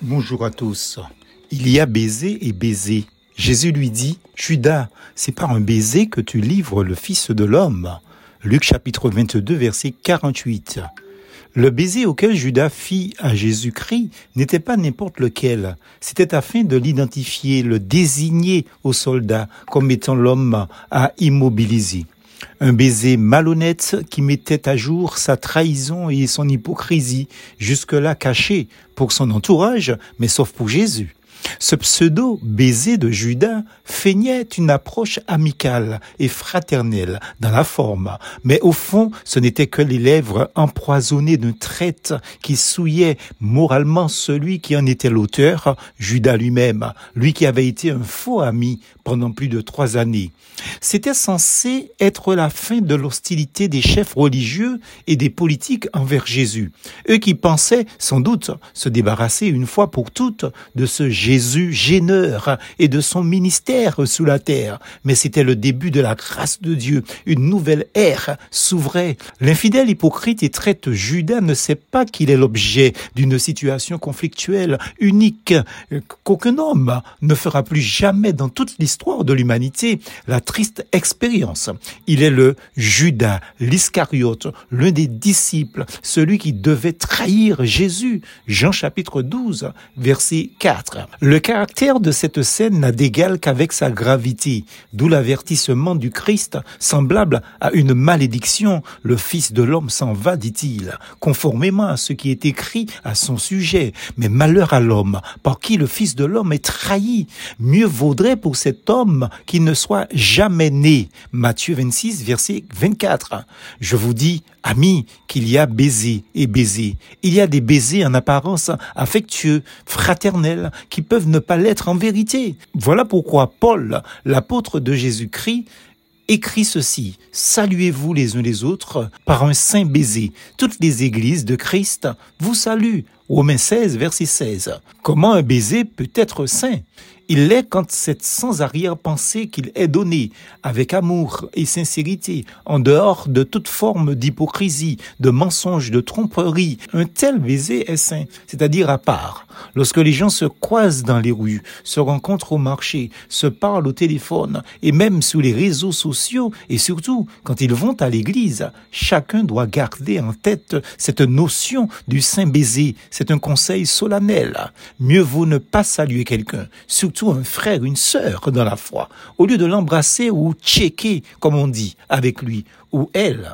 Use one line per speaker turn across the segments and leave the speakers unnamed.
Bonjour à tous. Il y a baiser et baiser. Jésus lui dit, Judas, c'est par un baiser que tu livres le Fils de l'homme. Luc chapitre 22 verset 48. Le baiser auquel Judas fit à Jésus-Christ n'était pas n'importe lequel. C'était afin de l'identifier, le désigner au soldat comme étant l'homme à immobiliser. Un baiser malhonnête qui mettait à jour sa trahison et son hypocrisie, jusque-là cachée pour son entourage, mais sauf pour Jésus. Ce pseudo-baiser de Judas feignait une approche amicale et fraternelle dans la forme, mais au fond, ce n'était que les lèvres empoisonnées d'un traite qui souillait moralement celui qui en était l'auteur, Judas lui-même, lui qui avait été un faux ami pendant plus de trois années. C'était censé être la fin de l'hostilité des chefs religieux et des politiques envers Jésus, eux qui pensaient sans doute se débarrasser une fois pour toutes de ce Jésus gêneur et de son ministère sous la terre. Mais c'était le début de la grâce de Dieu. Une nouvelle ère s'ouvrait. L'infidèle hypocrite et traite Judas ne sait pas qu'il est l'objet d'une situation conflictuelle unique qu'aucun homme ne fera plus jamais dans toute l'histoire de l'humanité la triste expérience. Il est le Judas, l'Iscariote, l'un des disciples, celui qui devait trahir Jésus. Jean chapitre 12, verset 4. Le caractère de cette scène n'a d'égal qu'avec sa gravité, d'où l'avertissement du Christ, semblable à une malédiction. Le Fils de l'homme s'en va, dit-il, conformément à ce qui est écrit à son sujet. Mais malheur à l'homme, par qui le Fils de l'homme est trahi. Mieux vaudrait pour cet homme qu'il ne soit jamais né. Matthieu 26, verset 24. Je vous dis, amis, qu'il y a baiser et baiser. Il y a des baisers en apparence affectueux, fraternels, qui peuvent ne pas l'être en vérité. Voilà pourquoi Paul, l'apôtre de Jésus-Christ, écrit ceci, Saluez-vous les uns les autres par un saint baiser. Toutes les églises de Christ vous saluent. Romains 16, verset 16. Comment un baiser peut être saint? Il l'est quand c'est sans arrière-pensée qu'il est donné, avec amour et sincérité, en dehors de toute forme d'hypocrisie, de mensonge, de tromperie. Un tel baiser est saint, c'est-à-dire à part. Lorsque les gens se croisent dans les rues, se rencontrent au marché, se parlent au téléphone et même sur les réseaux sociaux et surtout quand ils vont à l'église, chacun doit garder en tête cette notion du saint baiser. C'est un conseil solennel. Mieux vaut ne pas saluer quelqu'un, surtout un frère, une sœur dans la foi, au lieu de l'embrasser ou checker, comme on dit, avec lui ou elle.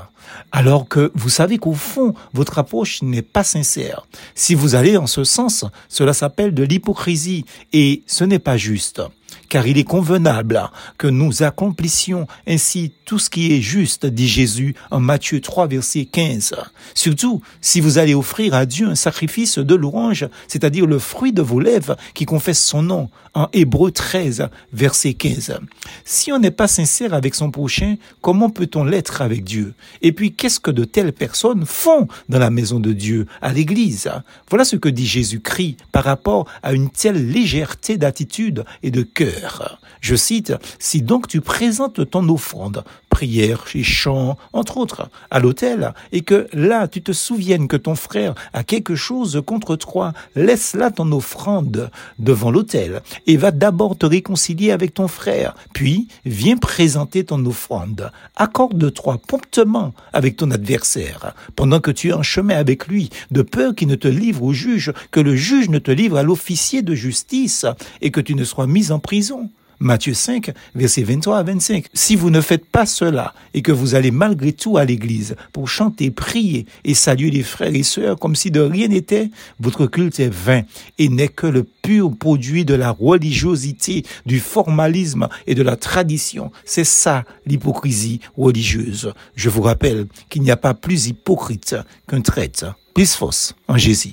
Alors que vous savez qu'au fond, votre approche n'est pas sincère. Si vous allez en ce sens, cela s'appelle de l'hypocrisie et ce n'est pas juste car il est convenable que nous accomplissions ainsi tout ce qui est juste, dit Jésus en Matthieu 3, verset 15. Surtout, si vous allez offrir à Dieu un sacrifice de louange, c'est-à-dire le fruit de vos lèvres qui confesse son nom, en Hébreu 13, verset 15. Si on n'est pas sincère avec son prochain, comment peut-on l'être avec Dieu Et puis, qu'est-ce que de telles personnes font dans la maison de Dieu, à l'église Voilà ce que dit Jésus-Christ par rapport à une telle légèreté d'attitude et de cœur. Je cite, Si donc tu présentes ton offrande, prière et chant, entre autres, à l'autel, et que là tu te souviennes que ton frère a quelque chose contre toi, laisse là ton offrande devant l'autel, et va d'abord te réconcilier avec ton frère, puis viens présenter ton offrande. Accorde-toi promptement avec ton adversaire, pendant que tu es en chemin avec lui, de peur qu'il ne te livre au juge, que le juge ne te livre à l'officier de justice, et que tu ne sois mis en prison Matthieu 5, versets 23 à 25. Si vous ne faites pas cela et que vous allez malgré tout à l'église pour chanter, prier et saluer les frères et sœurs comme si de rien n'était, votre culte est vain et n'est que le pur produit de la religiosité, du formalisme et de la tradition. C'est ça l'hypocrisie religieuse. Je vous rappelle qu'il n'y a pas plus hypocrite qu'un traître. Plus fausse en Jésus.